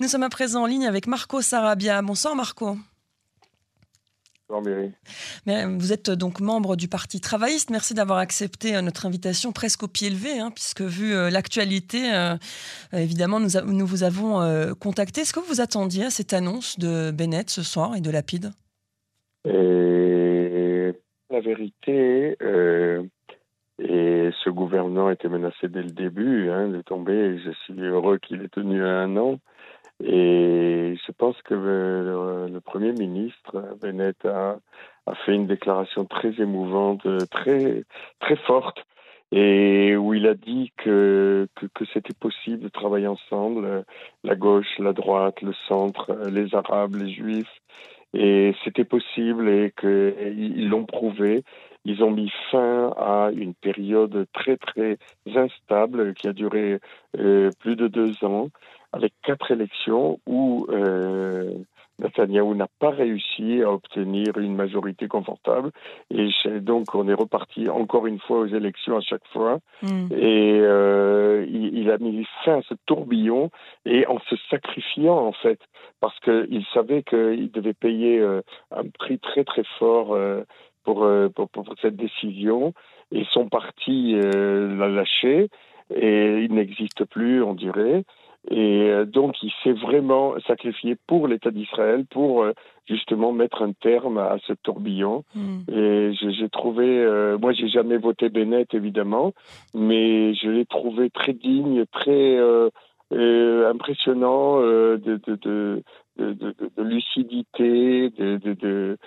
Nous sommes à présent en ligne avec Marco Sarabia. Bonsoir Marco. Bonsoir Vous êtes donc membre du Parti travailliste. Merci d'avoir accepté euh, notre invitation presque au pied levé, hein, puisque vu euh, l'actualité, euh, évidemment, nous, nous, vous avons contacté. Est-ce que vous attendiez à cette annonce de Bennett ce soir et de Lapide? Et La vérité, et ce gouvernement était menacé dès le début hein, de tomber. Je suis heureux qu'il ait tenu un an. Et je pense que le, Premier ministre, Bennett, a, a, fait une déclaration très émouvante, très, très forte, et où il a dit que, que, que c'était possible de travailler ensemble, la gauche, la droite, le centre, les Arabes, les Juifs, et c'était possible et qu'ils l'ont prouvé. Ils ont mis fin à une période très très instable qui a duré euh, plus de deux ans, avec quatre élections où euh, Netanyahou n'a pas réussi à obtenir une majorité confortable. Et donc, on est reparti encore une fois aux élections à chaque fois. Hmm. Et euh, il, a mis fin à ce tourbillon et en se sacrifiant, en fait, parce qu'il savait qu'il devait payer euh, un prix très, très fort euh, pour, pour, pour, cette décision. Et son parti l'a lâché et il n'existe plus, on dirait. Et euh, donc, il s'est vraiment sacrifié pour l'État d'Israël, pour euh, justement mettre un terme à ce tourbillon. Hmm. Et j'ai trouvé, euh, moi, j'ai jamais voté Bennett, évidemment, mais je l'ai trouvé très digne, très euh, impressionnant de, lucidité, de,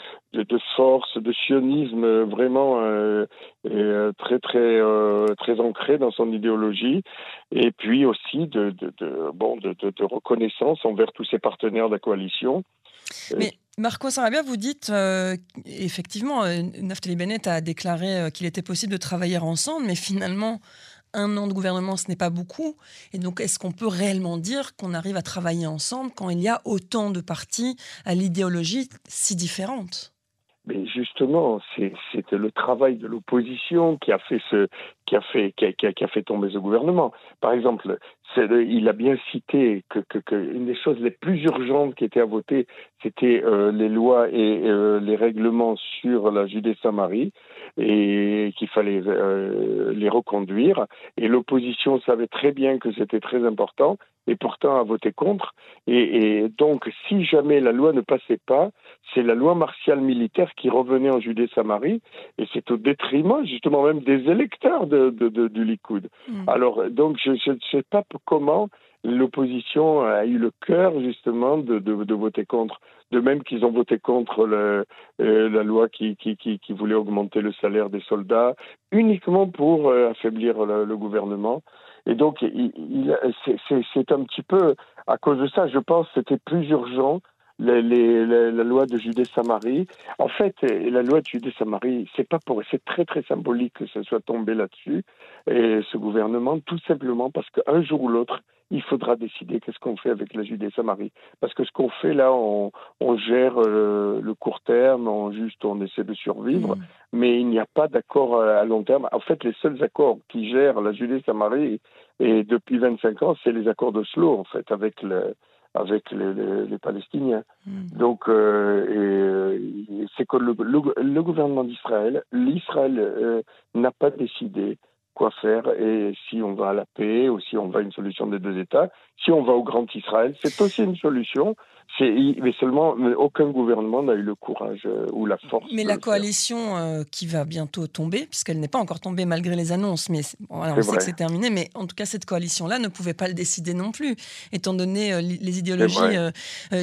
force, de sionisme vraiment euh, euh, très très euh, très ancré dans son idéologie, et puis aussi de, bon de, reconnaissance envers tous ses partenaires de la coalition. Mais Marco Sarabia, vous dites effectivement, Naftali Bennett a déclaré qu'il était possible de travailler ensemble, mais finalement un an de gouvernement, ce n'est pas beaucoup. Et donc, est-ce qu'on peut réellement dire qu'on arrive à travailler ensemble quand il y a autant de partis à l'idéologie si différente? Mais justement, c'était le travail de l'opposition qui a fait ce, qui a fait, qui a, fait tomber ce gouvernement. Par exemple, il a bien cité que, que, une des choses les plus urgentes qui étaient à voter, c'était euh, les lois et euh, les règlements sur la Judée-Samarie et qu'il fallait euh, les reconduire. Et l'opposition savait très bien que c'était très important et pourtant a voté contre. Et, donc, si jamais la loi ne passait pas, c'est la loi martiale militaire qui revenait en Judée-Samarie, et c'est au détriment justement même des électeurs de, du Likoud. Hmm. Alors, donc, je ne sais pas comment l'opposition a eu le cœur justement de, de, voter contre. De même qu'ils ont voté contre le, euh, la loi qui, qui, qui, qui, voulait augmenter le salaire des soldats uniquement pour euh, affaiblir le, gouvernement. Et donc, il, il, c'est un petit peu à cause de ça, je pense, c'était plus urgent les, les, la loi de Judée-Samarie. En fait, la loi de Judée-Samarie, c'est pas pour, c'est très très symbolique que ce soit tombé là-dessus et ce gouvernement, tout simplement parce qu'un jour ou l'autre, il faudra décider qu'est-ce qu'on fait avec la Judée-Samarie. Parce que ce qu'on fait là, on, on gère euh, le court terme, on juste on essaie de survivre, mm. mais il n'y a pas d'accord à long terme. En fait, les seuls accords qui gèrent la Judée-Samarie et depuis 25 ans, c'est les accords de Slo, en fait, avec le, avec les, les, les Palestiniens. Mm. Donc, euh, et, c'est que le, le, gouvernement d'Israël, l'Israël euh, n'a pas décidé quoi faire et si on va à la paix ou si on va à une solution des deux États. Si on va au Grand Israël, c'est aussi une solution. Mais seulement, aucun gouvernement n'a eu le courage euh, ou la force. Mais la coalition euh, qui va bientôt tomber, puisqu'elle n'est pas encore tombée malgré les annonces, mais on sait que c'est terminé, mais en tout cas, cette coalition-là ne pouvait pas le décider non plus, étant donné euh, les idéologies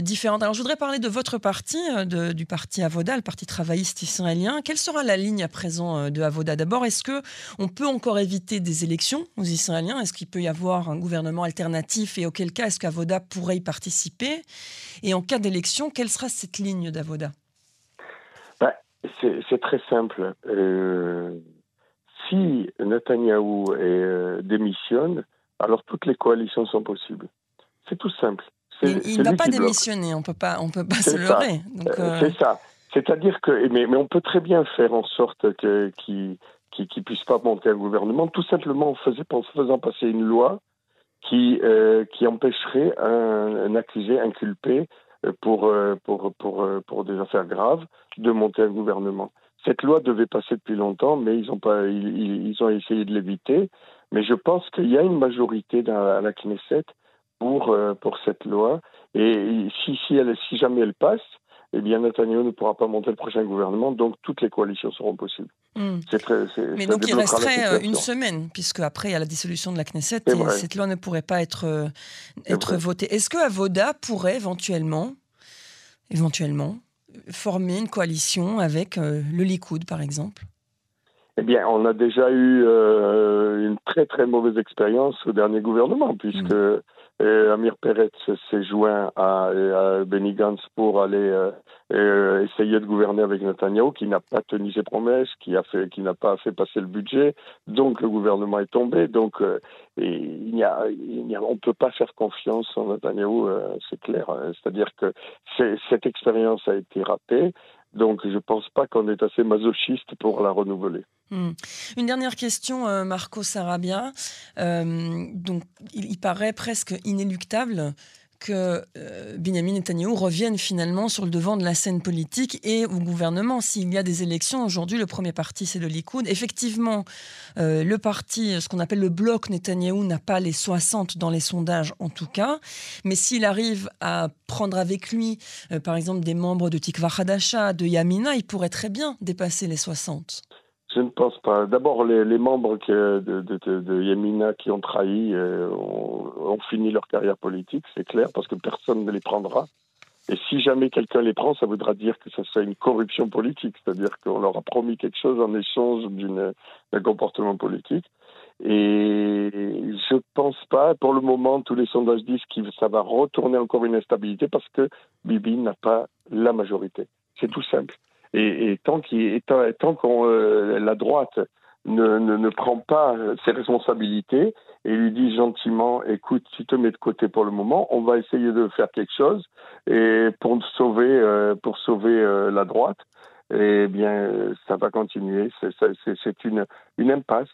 différentes. Alors, je voudrais parler de votre parti, de, du parti Avoda, le parti travailliste israélien. Quelle sera la ligne à présent de Avoda? D'abord, est-ce que on peut encore éviter des élections aux Israéliens? Est-ce qu'il peut y avoir un gouvernement alternatif et auquel cas est-ce qu'Avoda pourrait y participer? Et en cas d'élection, quelle sera cette ligne d'Avoda? Bah, C'est très simple. Euh, si Netanyahou euh, démissionne, alors toutes les coalitions sont possibles. C'est tout simple. Il, ne va pas démissionner, on peut pas, on peut pas se leurrer. Euh, c'est ça. C'est-à-dire que, mais, mais, on peut très bien faire en sorte qu'il qui, qui puisse pas monter un gouvernement, tout simplement en faisant, en faisant passer une loi qui, qui empêcherait un, accusé inculpé pour, pour, pour, pour des affaires graves de monter un gouvernement. Cette loi devait passer depuis longtemps, mais ils ont, pas, ils, ont essayé de l'éviter. Mais je pense qu'il y a une majorité à la Knesset pour, pour cette loi. Et si, si, elle, si jamais elle passe, eh bien Netanyahu ne pourra pas monter le prochain gouvernement, donc toutes les coalitions seront possibles. Hmm. Mais donc il resterait euh, une semaine, puisque après il y a la dissolution de la Knesset et, cette loi ne pourrait pas être, euh, votée. Est-ce que Avoda pourrait éventuellement, éventuellement former une coalition avec euh, le Likoud, par exemple? Eh bien, on a déjà eu une très très mauvaise expérience au dernier gouvernement, puisque hmm. Et Amir Peretz s'est joint à, Benny Gantz pour aller euh, euh, essayer de gouverner avec Netanyahu, qui n'a pas tenu ses promesses, qui a fait, qui n'a pas fait passer le budget. Donc le gouvernement est tombé. Donc euh, il y a, a, on peut pas faire confiance en Netanyahu, c'est clair. C'est-à-dire que cette expérience a été ratée. Donc je ne pense pas qu'on est assez masochiste pour la renouveler. Hmm. Une dernière question, euh, Marco Sarabia. Euh, donc, il, paraît presque inéluctable que euh, Benjamin Netanyahu revienne finalement sur le devant de la scène politique et au gouvernement. S'il y a des élections, aujourd'hui, le premier parti, c'est le Likoud. Effectivement, le parti, ce qu'on appelle le bloc Netanyahu, n'a pas les 60 dans les sondages en tout cas. Mais s'il arrive à prendre avec lui, par exemple, des membres de Tikva Hadasha, de Yamina, il pourrait très bien dépasser les 60. Je ne pense pas. D'abord, les, membres de, de, Yemina qui ont trahi euh, ont, fini leur carrière politique, c'est clair, parce que personne ne les prendra. Et si jamais quelqu'un les prend, ça voudra dire que ça serait une corruption politique, c'est-à-dire qu'on leur a promis quelque chose en échange d'un comportement politique. Et je pense pas, pour le moment, tous les sondages disent que ça va retourner encore une instabilité parce que Bibi n'a pas la majorité. C'est tout simple. Et, tant, qu'il, tant, qu'on euh, la droite ne, ne, prend pas ses responsabilités et lui dit gentiment écoute, tu te mets de côté pour le moment, on va essayer de faire quelque chose et pour sauver, euh, pour sauver euh, la droite. Eh bien, ça va continuer. C'est, une, une impasse.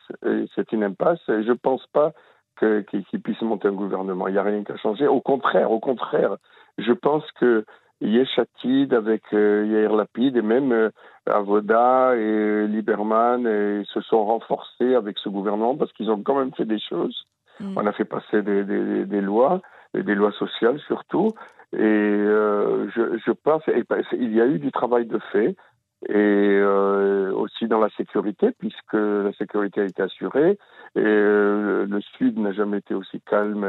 C'est une impasse. Je ne pense pas qu'il puisse monter un gouvernement. Il n'y a rien qu'à changer. Au contraire, au contraire, je pense que Yeshatid avec euh, Yair Lapid et même euh, Avoda et Lieberman et se sont renforcés avec ce gouvernement parce qu'ils ont quand même fait des choses. Mm. On a fait passer des, des, des, lois, et des lois sociales surtout. Et euh, je, je pense il y a eu du travail de fait et euh, aussi dans la sécurité, puisque la sécurité a été assurée. Et euh, le Sud n'a jamais été aussi calme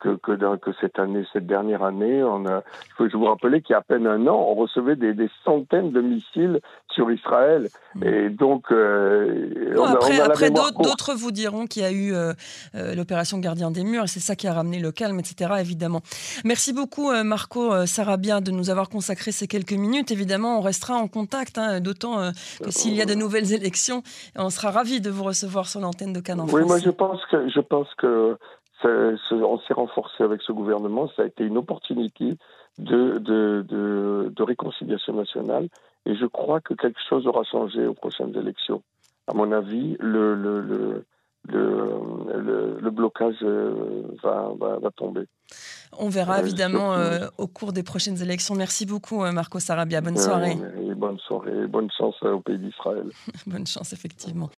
que, que, que, cette année, cette dernière année, on a, je vous rappeler qu'il y a à peine un an, on recevait des, des centaines de missiles sur Israël. Hmm. Et donc, euh, on après, après d'autres vous diront qu'il y a eu euh, euh, l'opération Gardien des Murs, et c'est ça qui a ramené le calme, etc. Évidemment. Merci beaucoup, Marco Sarabia, de nous avoir consacré ces quelques minutes. Évidemment, on restera en contact, hein, d'autant que s'il y a de nouvelles élections, on sera ravis de vous recevoir sur l'antenne de Cannes en Oui, moi je pense que je pense que on s'est renforcé avec ce gouvernement. Ça a été une opportunité de, de, de, de, réconciliation nationale. Et je crois que quelque chose aura changé aux prochaines élections. À mon avis, le, le, le, le, le blocage euh, va, va, va, tomber. On verra évidemment euh, au cours des prochaines élections. Merci beaucoup, euh, Marco Sarabia. Bonne soirée. bonne soirée. Bonne chance au pays d'Israël. bonne chance, effectivement.